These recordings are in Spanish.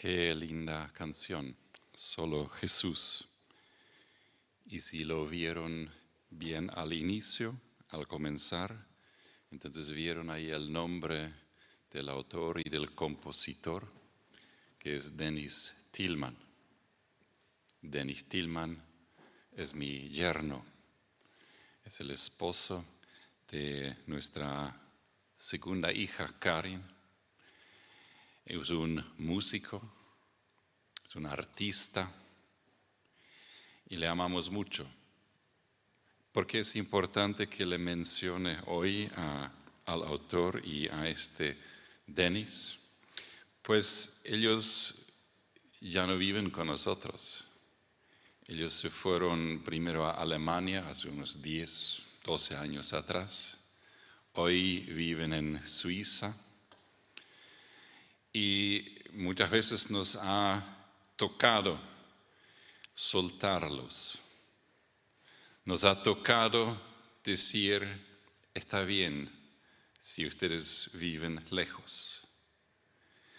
Qué linda canción, solo Jesús. Y si lo vieron bien al inicio, al comenzar, entonces vieron ahí el nombre del autor y del compositor, que es Dennis Tillman. Dennis Tillman es mi yerno, es el esposo de nuestra segunda hija, Karin es un músico, es un artista y le amamos mucho. Porque es importante que le mencione hoy al autor y a este Denis? Pues ellos ya no viven con nosotros. Ellos se fueron primero a Alemania hace unos 10, 12 años atrás. Hoy viven en Suiza y muchas veces nos ha tocado soltarlos. Nos ha tocado decir, está bien si ustedes viven lejos.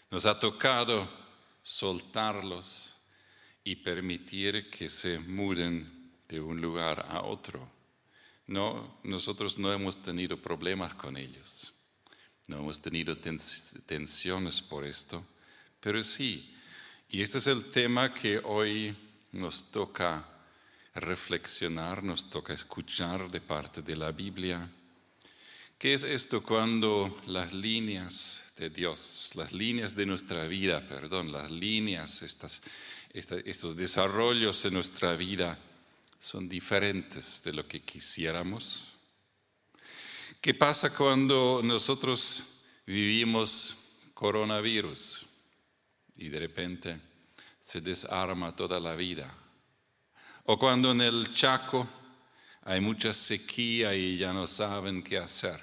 Nos ha tocado soltarlos y permitir que se muden de un lugar a otro. No, nosotros no hemos tenido problemas con ellos. No hemos tenido tensiones por esto, pero sí. Y este es el tema que hoy nos toca reflexionar, nos toca escuchar de parte de la Biblia. ¿Qué es esto cuando las líneas de Dios, las líneas de nuestra vida, perdón, las líneas, estos desarrollos en nuestra vida son diferentes de lo que quisiéramos? ¿Qué pasa cuando nosotros vivimos coronavirus y de repente se desarma toda la vida? O cuando en el Chaco hay mucha sequía y ya no saben qué hacer.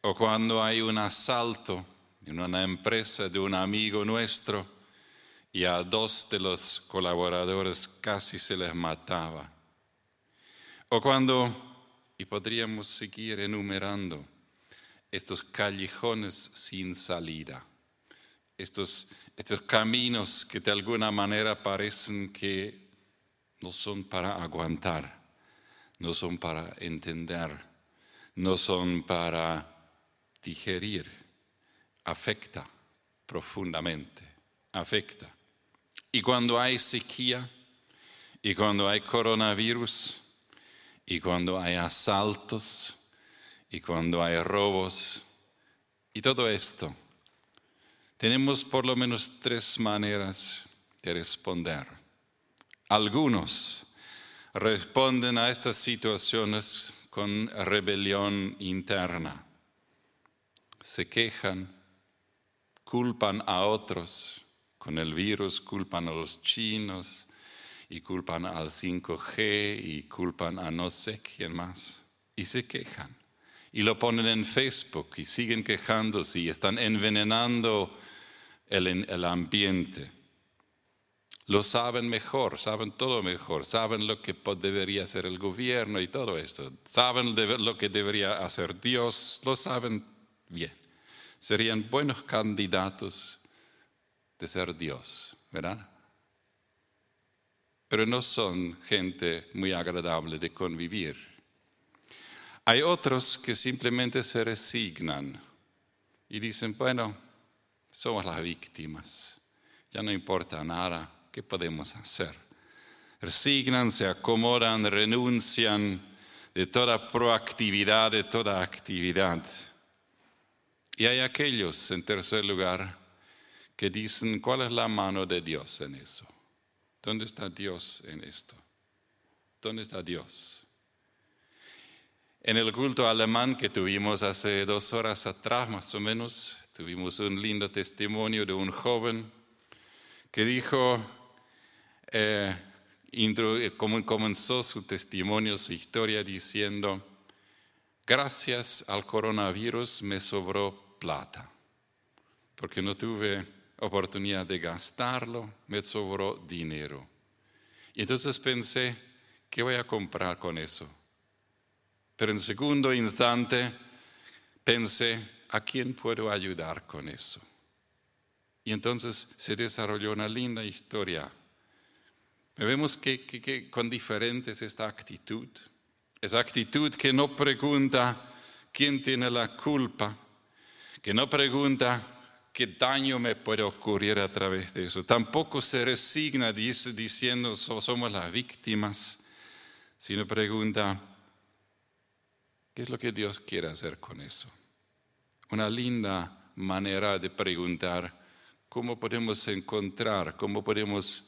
O cuando hay un asalto en una empresa de un amigo nuestro y a dos de los colaboradores casi se les mataba. O cuando y podríamos seguir enumerando estos callejones sin salida, estos, estos caminos que de alguna manera parecen que no son para aguantar, no son para entender, no son para digerir, afecta profundamente, afecta. Y cuando hay sequía y cuando hay coronavirus, y cuando hay asaltos y cuando hay robos y todo esto, tenemos por lo menos tres maneras de responder. Algunos responden a estas situaciones con rebelión interna. Se quejan, culpan a otros, con el virus culpan a los chinos, y culpan al 5G y culpan a no sé quién más. Y se quejan. Y lo ponen en Facebook y siguen quejándose y están envenenando el, el ambiente. Lo saben mejor, saben todo mejor, saben lo que debería hacer el gobierno y todo esto. Saben lo que debería hacer Dios, lo saben bien. Serían buenos candidatos de ser Dios, ¿verdad? Pero no son gente muy agradable de convivir. Hay otros que simplemente se resignan y dicen, bueno, somos las víctimas, ya no importa nada, ¿qué podemos hacer? Resignan, se acomodan, renuncian de toda proactividad, de toda actividad. Y hay aquellos, en tercer lugar, que dicen, ¿cuál es la mano de Dios en eso? ¿Dónde está Dios en esto? ¿Dónde está Dios? En el culto alemán que tuvimos hace dos horas atrás, más o menos, tuvimos un lindo testimonio de un joven que dijo, eh, comenzó su testimonio, su historia diciendo, gracias al coronavirus me sobró plata, porque no tuve oportunidad de gastarlo, me sobró dinero. Y entonces pensé, ¿qué voy a comprar con eso? Pero en segundo instante pensé, ¿a quién puedo ayudar con eso? Y entonces se desarrolló una linda historia. Vemos que, que, que con diferente es esta actitud. Esa actitud que no pregunta quién tiene la culpa, que no pregunta qué daño me puede ocurrir a través de eso. Tampoco se resigna diciendo somos las víctimas, sino pregunta, ¿qué es lo que Dios quiere hacer con eso? Una linda manera de preguntar cómo podemos encontrar, cómo podemos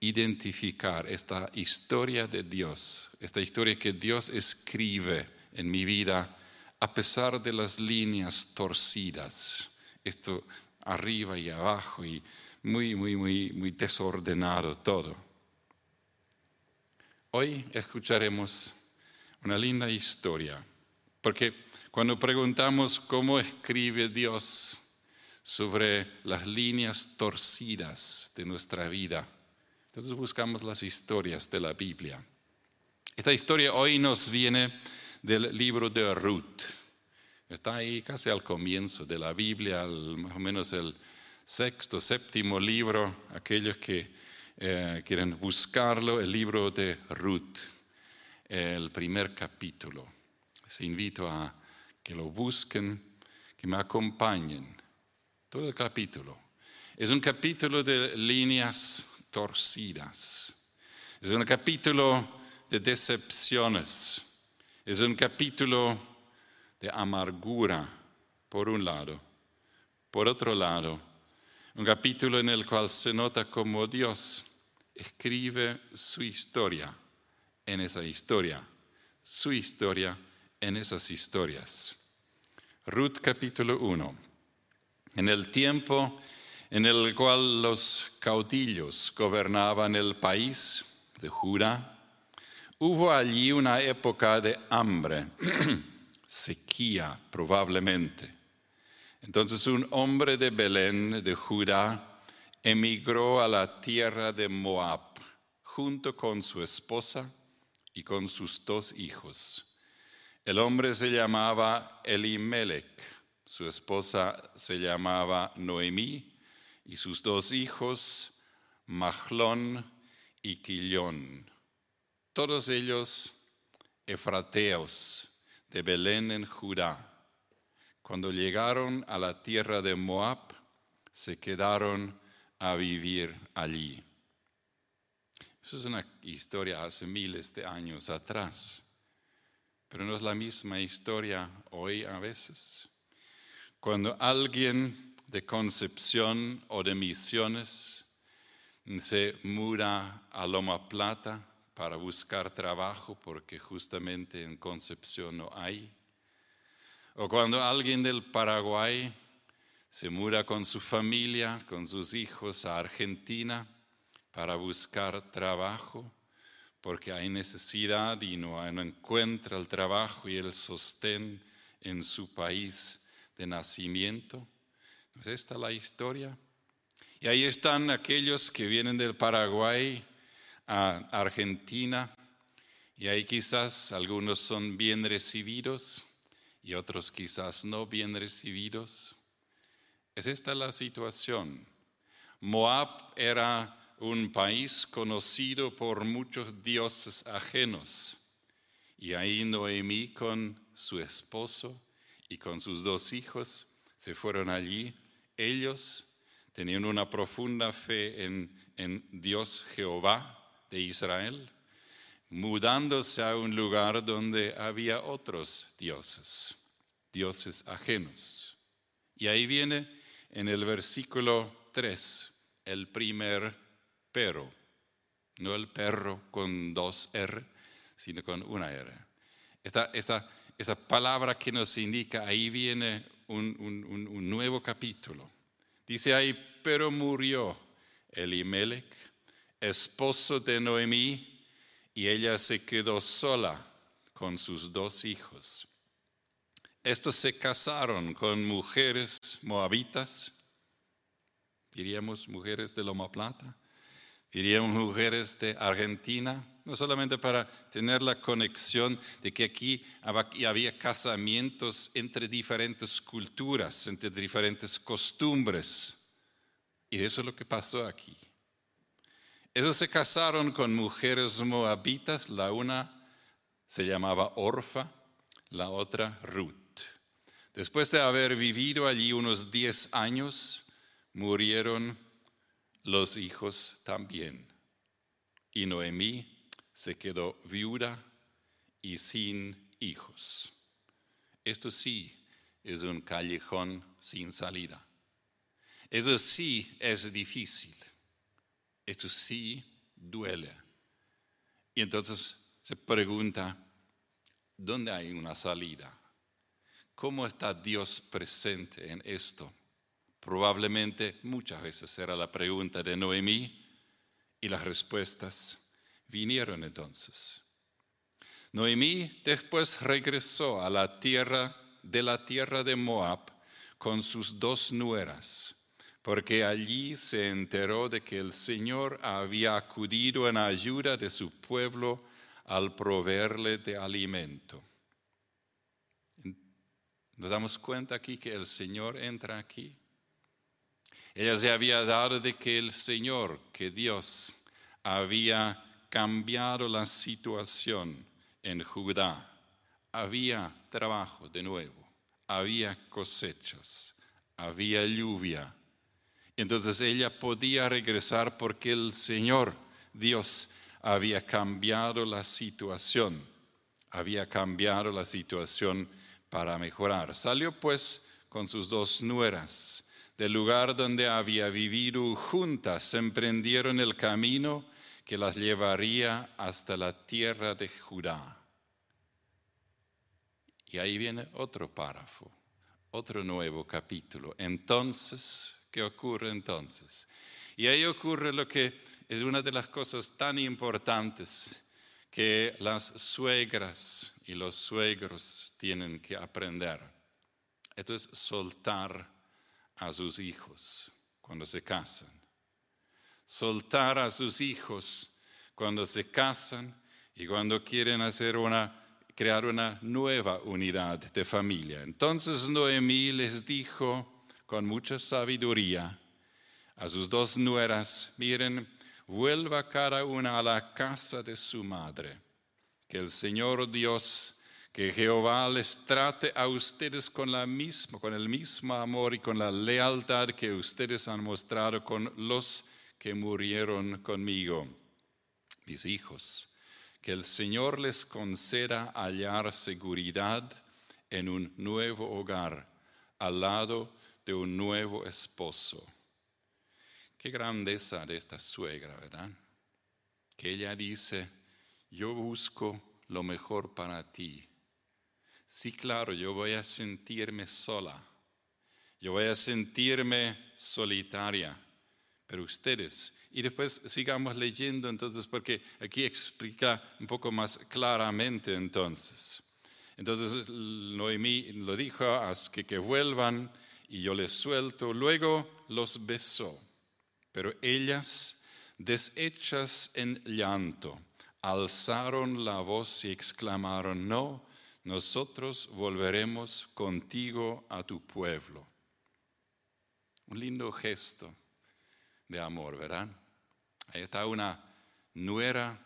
identificar esta historia de Dios, esta historia que Dios escribe en mi vida a pesar de las líneas torcidas. Esto arriba y abajo y muy, muy, muy, muy desordenado todo. Hoy escucharemos una linda historia, porque cuando preguntamos cómo escribe Dios sobre las líneas torcidas de nuestra vida, entonces buscamos las historias de la Biblia. Esta historia hoy nos viene del libro de Ruth. Está ahí casi al comienzo de la Biblia, más o menos el sexto, séptimo libro, aquellos que eh, quieren buscarlo, el libro de Ruth, el primer capítulo. Les invito a que lo busquen, que me acompañen. Todo el capítulo. Es un capítulo de líneas torcidas. Es un capítulo de decepciones es un capítulo de amargura, por un lado. Por otro lado, un capítulo en el cual se nota cómo Dios escribe su historia en esa historia, su historia en esas historias. Ruth capítulo 1. En el tiempo en el cual los caudillos gobernaban el país de Judá, Hubo allí una época de hambre, sequía probablemente. Entonces un hombre de Belén, de Judá, emigró a la tierra de Moab junto con su esposa y con sus dos hijos. El hombre se llamaba Elimelech, su esposa se llamaba Noemí y sus dos hijos Mahlón y Quillón todos ellos efrateos de Belén en Judá. Cuando llegaron a la tierra de Moab, se quedaron a vivir allí. Eso es una historia hace miles de años atrás, pero no es la misma historia hoy a veces. Cuando alguien de Concepción o de Misiones se muda a Loma Plata, para buscar trabajo porque justamente en Concepción no hay. O cuando alguien del Paraguay se muda con su familia, con sus hijos a Argentina para buscar trabajo porque hay necesidad y no, encuentra el trabajo y el sostén en su país de nacimiento. Pues esta es la historia. Y ahí están aquellos que vienen del Paraguay a Argentina y ahí quizás algunos son bien recibidos y otros quizás no bien recibidos. Es esta la situación. Moab era un país conocido por muchos dioses ajenos y ahí Noemí con su esposo y con sus dos hijos se fueron allí. Ellos tenían una profunda fe en, en Dios Jehová de Israel, mudándose a un lugar donde había otros dioses, dioses ajenos. Y ahí viene en el versículo 3 el primer pero, no el perro con dos R, sino con una R. Esta, esta, esta palabra que nos indica, ahí viene un, un nuevo capítulo. Dice ahí, pero murió Elimelech esposo de Noemí, y ella se quedó sola con sus dos hijos. Estos se casaron con mujeres moabitas, diríamos mujeres de Loma Plata, diríamos mujeres de Argentina, no solamente para tener la conexión de que aquí había casamientos entre diferentes culturas, entre diferentes costumbres, Y eso es lo que pasó aquí. Ellos se casaron con mujeres moabitas, la una se llamaba Orfa, la otra Ruth. Después de haber vivido allí unos 10 años, murieron los hijos también. Y Noemí se quedó viuda y sin hijos. Esto sí es un callejón sin salida. Eso sí es difícil. Esto sí duele. Y entonces se pregunta, ¿dónde hay una salida? ¿Cómo está Dios presente en esto? Probablemente muchas veces era la pregunta de Noemí y las respuestas vinieron entonces. Noemí después regresó a la tierra de la tierra de Moab con sus dos nueras, porque allí se enteró de que el Señor había acudido en ayuda de su pueblo al proveerle de alimento. Nos damos cuenta aquí que el Señor entra aquí. Ella se había dado de que el Señor, que Dios, había cambiado la situación en Judá. Había trabajo de nuevo, había cosechas, había lluvia. Entonces ella podía regresar porque el Señor, Dios, había cambiado la situación, había cambiado la situación para mejorar. Salió pues con sus dos nueras del lugar donde había vivido juntas, emprendieron el camino que las llevaría hasta la tierra de Judá. Y ahí viene otro párrafo, otro nuevo capítulo. Entonces, ¿qué ocurre entonces? Y ahí ocurre lo que es una de las cosas tan importantes que las suegras y los suegros tienen que aprender. Esto es soltar a sus hijos cuando se casan. Soltar a sus hijos cuando se casan y cuando quieren hacer una, crear una nueva unidad de familia. Entonces Noemí les dijo con mucha sabiduría a sus dos nueras, miren, vuelva cada una a la casa de su madre, que el Señor Dios, que Jehová les trate a ustedes con, la misma, con el mismo amor y con la lealtad que ustedes han mostrado con los que murieron conmigo, mis hijos. Que el Señor les conceda hallar seguridad en un nuevo hogar, al lado de un nuevo esposo Qué grandeza de esta suegra, ¿verdad? Que ella dice, yo busco lo mejor para ti. Sí, claro, yo voy a sentirme sola, yo voy a sentirme solitaria, pero ustedes, y después sigamos leyendo entonces, porque aquí explica un poco más claramente entonces. Entonces Noemí lo dijo, haz que, que vuelvan y yo les suelto. Luego los besó. Pero ellas, deshechas en llanto, alzaron la voz y exclamaron, no, nosotros volveremos contigo a tu pueblo. Un lindo gesto de amor, ¿verdad? Ahí está una nuera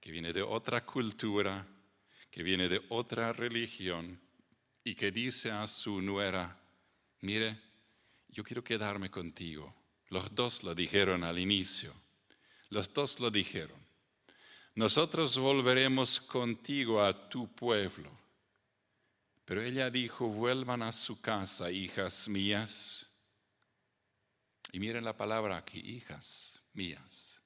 que viene de otra cultura, que viene de otra religión y que dice a su nuera, mire, yo quiero quedarme contigo los dos lo dijeron al inicio. Los dos lo dijeron. Nosotros volveremos contigo a tu pueblo. Pero ella dijo, vuelvan a su casa, hijas mías. Y miren la palabra aquí, hijas mías.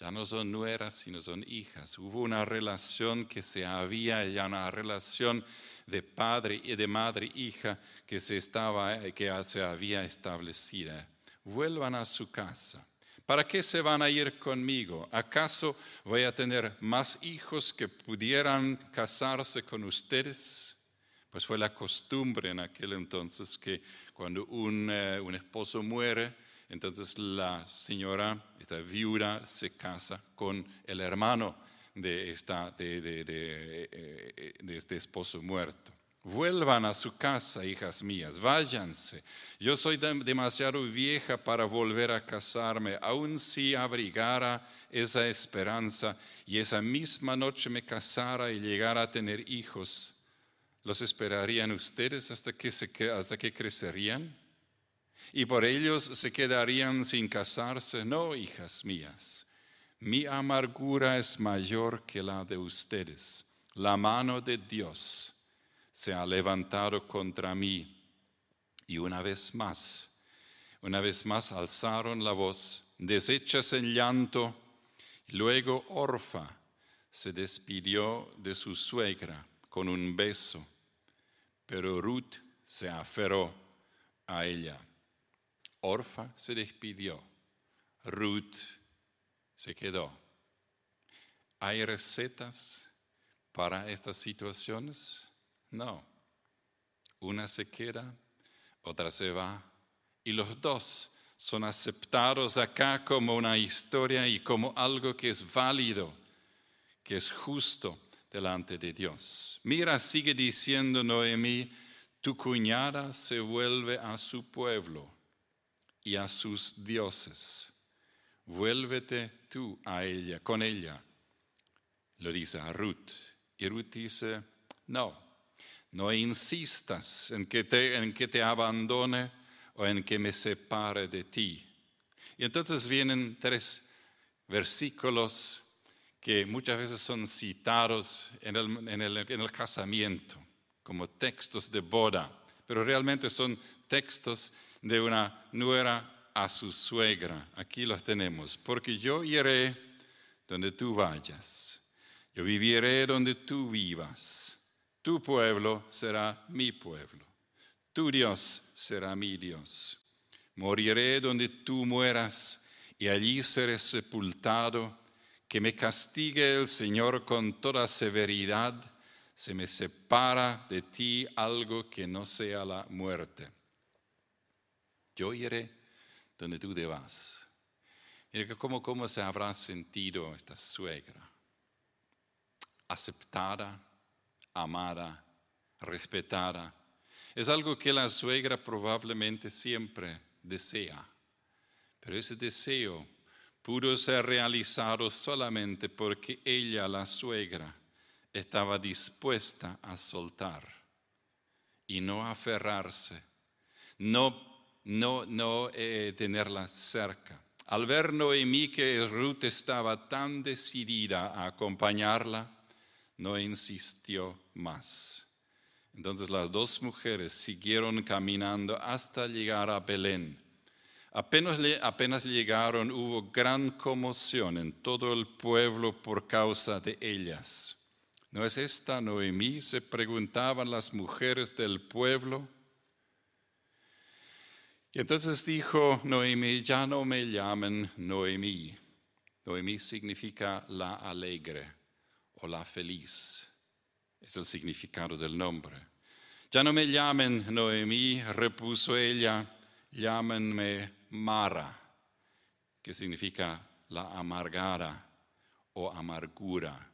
Ya no son nueras, sino son hijas. Hubo una relación que se había, ya una relación de padre y de madre hija que se, estaba, que se había establecida vuelvan a su casa. ¿Para qué se van a ir conmigo? ¿Acaso voy a tener más hijos que pudieran casarse con ustedes? Pues fue la costumbre en aquel entonces que cuando un, eh, esposo muere, entonces la señora, esta viuda, se casa con el hermano de, esta, de, eh, de este esposo muerto. Vuelvan a su casa, hijas mías, váyanse. Yo soy demasiado vieja para volver a casarme, aun si abrigara esa esperanza y esa misma noche me casara y llegara a tener hijos. ¿Los esperarían ustedes hasta que, se, hasta que crecerían? ¿Y por ellos se quedarían sin casarse? No, hijas mías. Mi amargura es mayor que la de ustedes. La mano de Dios se ha levantado contra mí. Y una vez más, una vez más alzaron la voz, deshechas en llanto. Luego Orfa se despidió de su suegra con un beso, pero Ruth se aferró a ella. Orfa se despidió, Ruth se quedó. ¿Hay recetas para estas situaciones? No. Una se queda, otra se va, y los dos son aceptados acá como una historia y como algo que es válido, que es justo delante de Dios. Mira, sigue diciendo Noemí, tu cuñada se vuelve a su pueblo y a sus dioses. Vuélvete tú a ella, con ella. Lo dice a Ruth. Y Ruth dice, no, no insistas en que, te, en que te abandone o en que me separe de ti. Y entonces vienen tres versículos que muchas veces son citados en el, en el, en el casamiento como textos de boda, pero realmente son textos de una nuera a su suegra. Aquí los tenemos. Porque yo iré donde tú vayas. Yo viviré donde tú vivas. Tu pueblo será mi pueblo. Tu Dios será mi Dios. Moriré donde tú mueras y allí seré sepultado. Que me castigue el Señor con toda severidad. Se me separa de ti algo que no sea la muerte. Yo iré donde tú te vas. Mira cómo, cómo se habrá sentido esta suegra. Aceptada amada, respetada. Es algo que la suegra probablemente siempre desea, pero ese deseo pudo ser realizado solamente porque ella, la suegra, estaba dispuesta a soltar y no aferrarse, no, no, no eh, tenerla cerca. Al ver Noemí que Ruth estaba tan decidida a acompañarla, no insistió más. Entonces las dos mujeres siguieron caminando hasta llegar a Belén. Apenas, apenas llegaron hubo gran conmoción en todo el pueblo por causa de ellas. ¿No es esta Noemí? se preguntaban las mujeres del pueblo. Y entonces dijo Noemí, ya no me llamen Noemí. Noemí significa la alegre o la feliz. Es el significado del nombre. Ya no me llamen Noemí, repuso ella, llámenme Mara, que significa la amargada o amargura,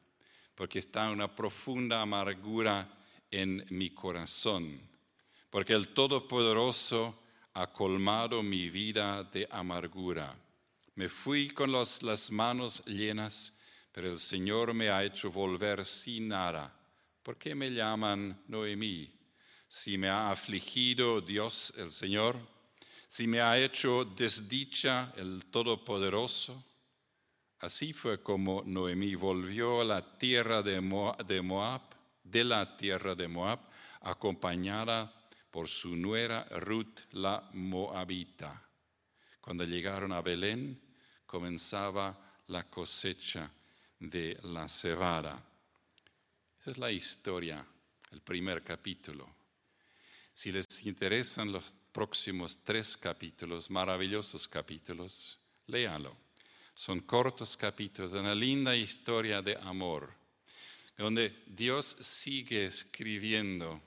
porque está una profunda amargura en mi corazón, porque el Todopoderoso ha colmado mi vida de amargura. Me fui con las manos llenas pero el Señor me ha hecho volver sin nada. ¿Por qué me llaman Noemí? Si me ha afligido Dios el Señor, si me ha hecho desdicha el Todopoderoso. Así fue como Noemí volvió a la tierra de Moab, de la tierra de Moab, acompañada por su nuera Ruth la Moabita. Cuando llegaron a Belén, comenzaba la cosecha de la cebada. Esa es la historia, el primer capítulo. Si les interesan los próximos tres capítulos, maravillosos capítulos, léanlo. Son cortos capítulos, una linda historia de amor, donde Dios sigue escribiendo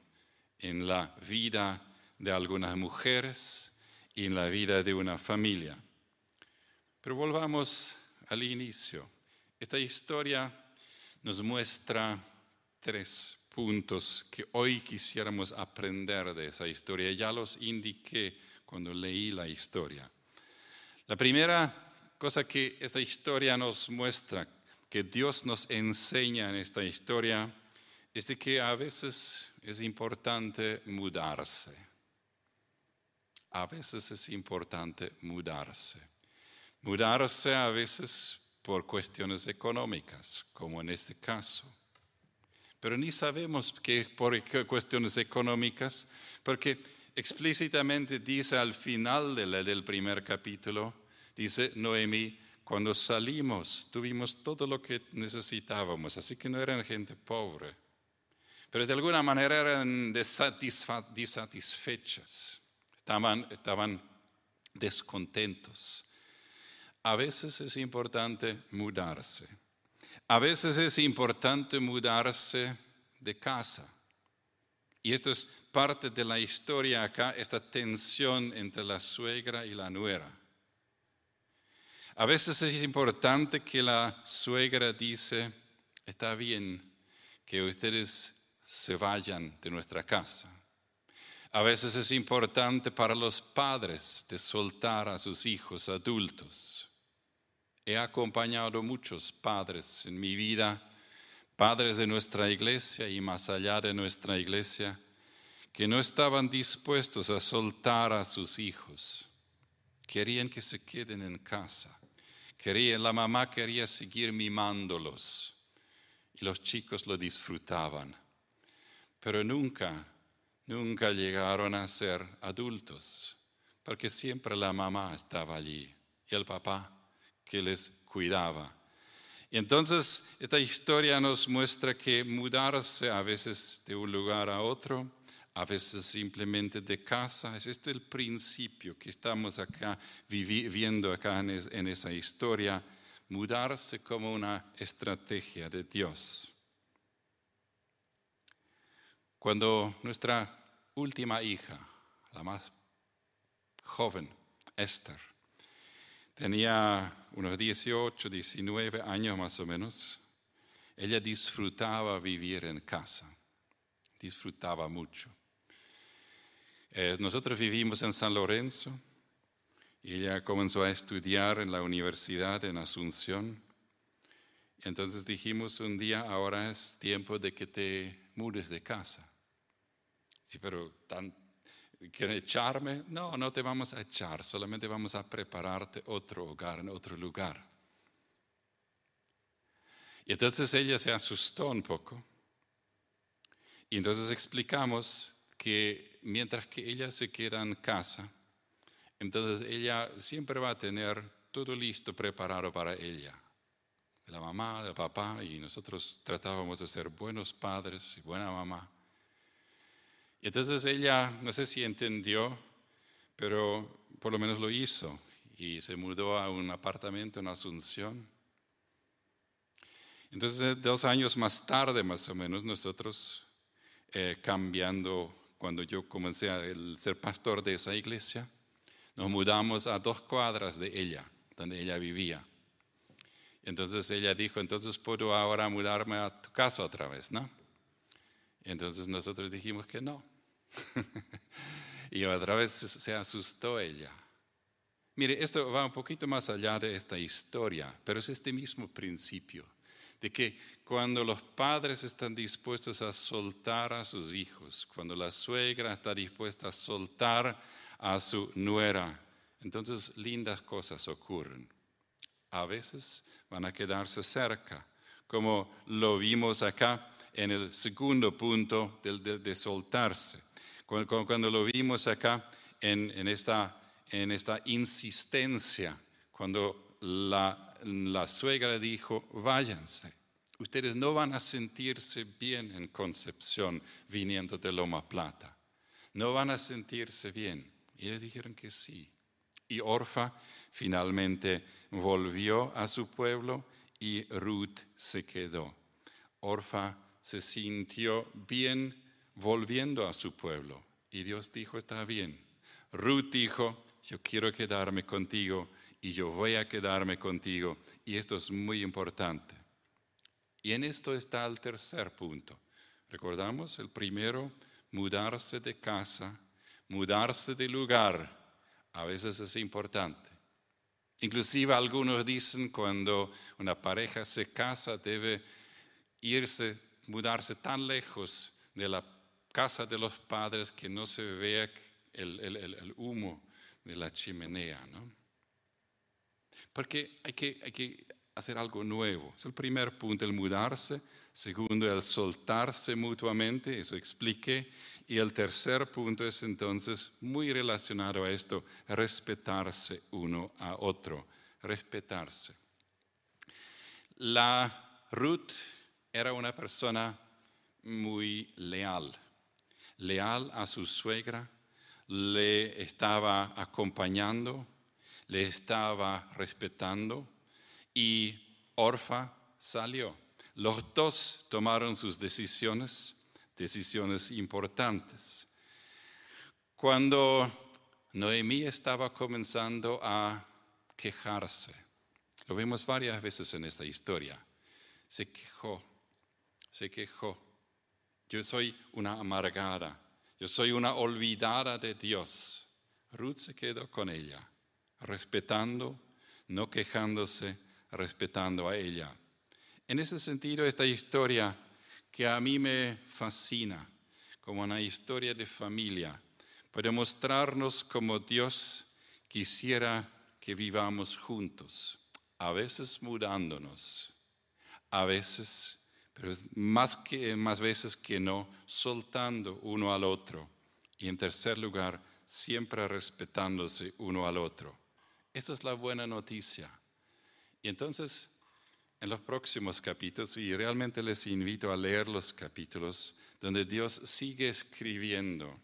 en la vida de algunas mujeres y en la vida de una familia. Pero volvamos al inicio. Esta historia nos muestra tres puntos que hoy quisiéramos aprender de esa historia. Ya los indiqué cuando leí la historia. La primera cosa que esta historia nos muestra, que Dios nos enseña en esta historia, es de que a veces es importante mudarse. A veces es importante mudarse. Mudarse a veces por cuestiones económicas, como en este caso. Pero ni sabemos que por cuestiones económicas, porque explícitamente dice al final del primer capítulo, dice Noemí, cuando salimos tuvimos todo lo que necesitábamos, así que no eran gente pobre, pero de alguna manera eran desatisfechas, estaban, estaban descontentos. A veces es importante mudarse. A veces es importante mudarse de casa. Y esto es parte de la historia acá, esta tensión entre la suegra y la nuera. A veces es importante que la suegra dice, está bien que ustedes se vayan de nuestra casa. A veces es importante para los padres de soltar a sus hijos adultos. He acompañado muchos padres en mi vida, padres de nuestra iglesia y más allá de nuestra iglesia, que no estaban dispuestos a soltar a sus hijos. Querían que se queden en casa Quería, la mamá quería seguir mimándolos y los chicos lo disfrutaban, pero nunca, nunca llegaron a ser adultos, porque siempre la mamá estaba allí y el papá que les cuidaba. Y entonces esta historia nos muestra que mudarse a veces de un lugar a otro a veces simplemente de casa. Es este el principio que estamos acá viviendo acá en, esa historia, mudarse como una estrategia de Dios. Cuando nuestra última hija, la más joven, Esther, tenía unos 18, 19 años más o menos, ella disfrutaba vivir en casa, disfrutaba mucho. Eh, nosotros vivimos en San Lorenzo y ella comenzó a estudiar en la universidad en Asunción. entonces dijimos un día, ahora es tiempo de que te mudes de casa. Sí, pero tan, ¿quieren echarme? No, no te vamos a echar, solamente vamos a prepararte otro hogar en otro lugar. Y entonces ella se asustó un poco. Y entonces explicamos que mientras que ella se queda en casa, entonces ella siempre va a tener todo listo, preparado para ella. La mamá, el papá, y nosotros tratábamos de ser buenos padres y buena mamá. Y entonces ella, no sé si entendió, pero por lo menos lo hizo y se mudó a un apartamento en Asunción. Entonces, dos años más tarde, más o menos, nosotros eh, cambiando cuando yo comencé a ser pastor de esa iglesia, nos mudamos a dos cuadras de ella, donde ella vivía. Entonces ella dijo, entonces puedo ahora mudarme a tu casa otra vez, ¿no? entonces nosotros dijimos que no. y otra vez se asustó ella. Mire, esto va un poquito más allá de esta historia, pero es este mismo principio de que cuando los padres están dispuestos a soltar a sus hijos, cuando la suegra está dispuesta a soltar a su nuera, entonces lindas cosas ocurren. A veces van a quedarse cerca, como lo vimos acá en el segundo punto de, soltarse, cuando, lo vimos acá en, esta, en esta insistencia, cuando la la suegra dijo, váyanse. Ustedes no van a sentirse bien en Concepción viniendo de Loma Plata. No van a sentirse bien. Y ellos dijeron que sí. Y Orfa finalmente volvió a su pueblo y Ruth se quedó. Orfa se sintió bien volviendo a su pueblo. Y Dios dijo, está bien. Ruth dijo, yo quiero quedarme contigo y yo voy a quedarme contigo. Y esto es muy importante. Y en esto está el tercer punto. Recordamos, el primero, mudarse de casa, mudarse de lugar, a veces es importante. Inclusive algunos dicen cuando una pareja se casa debe irse, mudarse tan lejos de la casa de los padres que no se vea el, humo de la chimenea, ¿no? Porque hay que, hay que hacer algo nuevo. Es el primer punto, el mudarse. Segundo, el soltarse mutuamente, eso expliqué. Y el tercer punto es entonces muy relacionado a esto, respetarse uno a otro, respetarse. La Ruth era una persona muy leal, leal a su suegra, le estaba acompañando, le estaba respetando y Orfa salió. Los dos tomaron sus decisiones, decisiones importantes. Cuando Noemí estaba comenzando a quejarse, lo vemos varias veces en esta historia, se quejó, se quejó. Yo soy una amargada, yo soy una olvidada de Dios. Ruth se quedó con ella, respetando, no quejándose, respetando a ella. En ese sentido, esta historia que a mí me fascina como una historia de familia, puede mostrarnos como Dios quisiera que vivamos juntos, a veces mudándonos, a veces, pero más, que, más veces que no, soltando uno al otro. Y en tercer lugar, siempre respetándose uno al otro. Esa es la buena noticia. Y entonces, en los próximos capítulos, y realmente les invito a leer los capítulos, donde Dios sigue escribiendo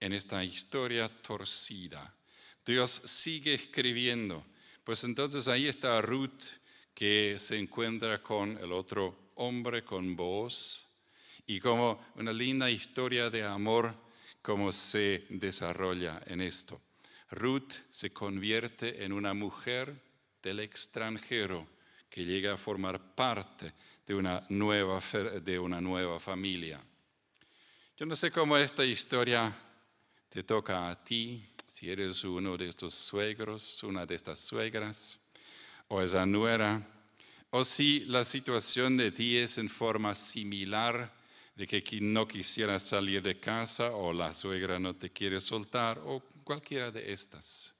en esta historia torcida. Dios sigue escribiendo. Pues entonces ahí está Ruth que se encuentra con el otro hombre, con vos, y como una linda historia de amor, como se desarrolla en esto. Ruth se convierte en una mujer del extranjero que llega a formar parte de una nueva, de una nueva familia. Yo no sé cómo esta historia te toca a ti, si eres uno de estos suegros, una de estas suegras, o esa nuera, o si la situación de ti es en forma similar, de que no quisiera salir de casa, o la suegra no te quiere soltar, o cualquiera de estas.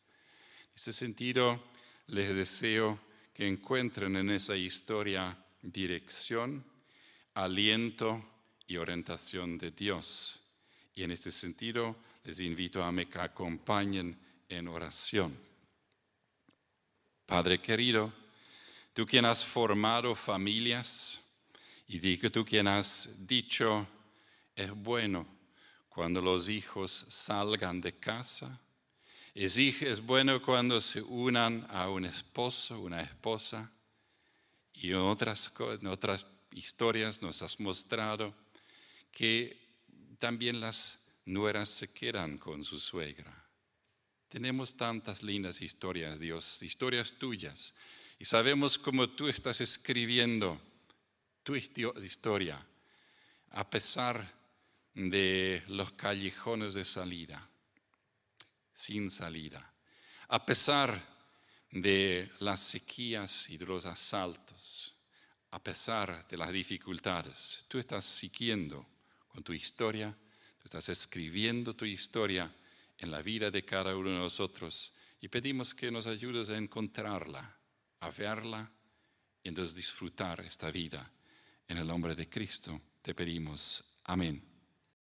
En ese sentido, les deseo que encuentren en esa historia dirección, aliento y orientación de Dios. Y en este sentido les invito a que acompañen en oración. Padre querido, tú quien has formado familias y tú quien has dicho, es bueno cuando los hijos salgan de casa es, bueno cuando se unan a un esposo, una esposa. Y en otras, en otras historias nos has mostrado que también las nueras se quedan con su suegra. Tenemos tantas lindas historias, Dios, historias tuyas. Y sabemos cómo tú estás escribiendo tu historia a pesar de los callejones de salida sin salida. A pesar de las sequías y de los asaltos, a pesar de las dificultades, tú estás siguiendo con tu historia, tú estás escribiendo tu historia en la vida de cada uno de nosotros y pedimos que nos ayudes a encontrarla, a verla y entonces disfrutar esta vida. En el nombre de Cristo te pedimos. Amén.